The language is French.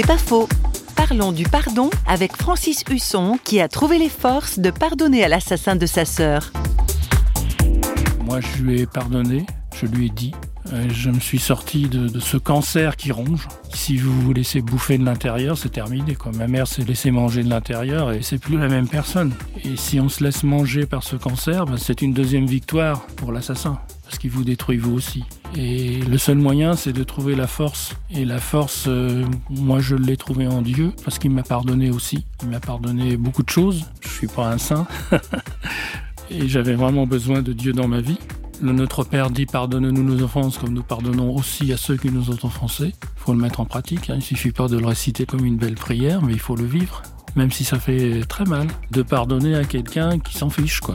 C'est pas faux. Parlons du pardon avec Francis Husson qui a trouvé les forces de pardonner à l'assassin de sa sœur. Moi, je lui ai pardonné, je lui ai dit. Euh, Je me suis sorti de, ce cancer qui ronge. Si vous vous laissez bouffer de l'intérieur, c'est terminé. Ma mère s'est laissée manger de l'intérieur et c'est plus la même personne. Et si on se laisse manger par ce cancer, ben, c'est une deuxième victoire pour l'assassin. Parce qu'il vous détruit vous aussi. Et le seul moyen, c'est de trouver la force. Et la force, euh, moi, je l'ai trouvée en Dieu, parce qu'il m'a pardonné aussi. Il m'a pardonné beaucoup de choses. Je suis pas un saint. et j'avais vraiment besoin de Dieu dans ma vie. Notre Père dit pardonne-nous nos offenses comme nous pardonnons aussi à ceux qui nous ont offensés. Il faut le mettre en pratique. Hein. Il suffit pas de le réciter comme une belle prière, mais il faut le vivre. Même si ça fait très mal de pardonner à quelqu'un qui s'en fiche, quoi.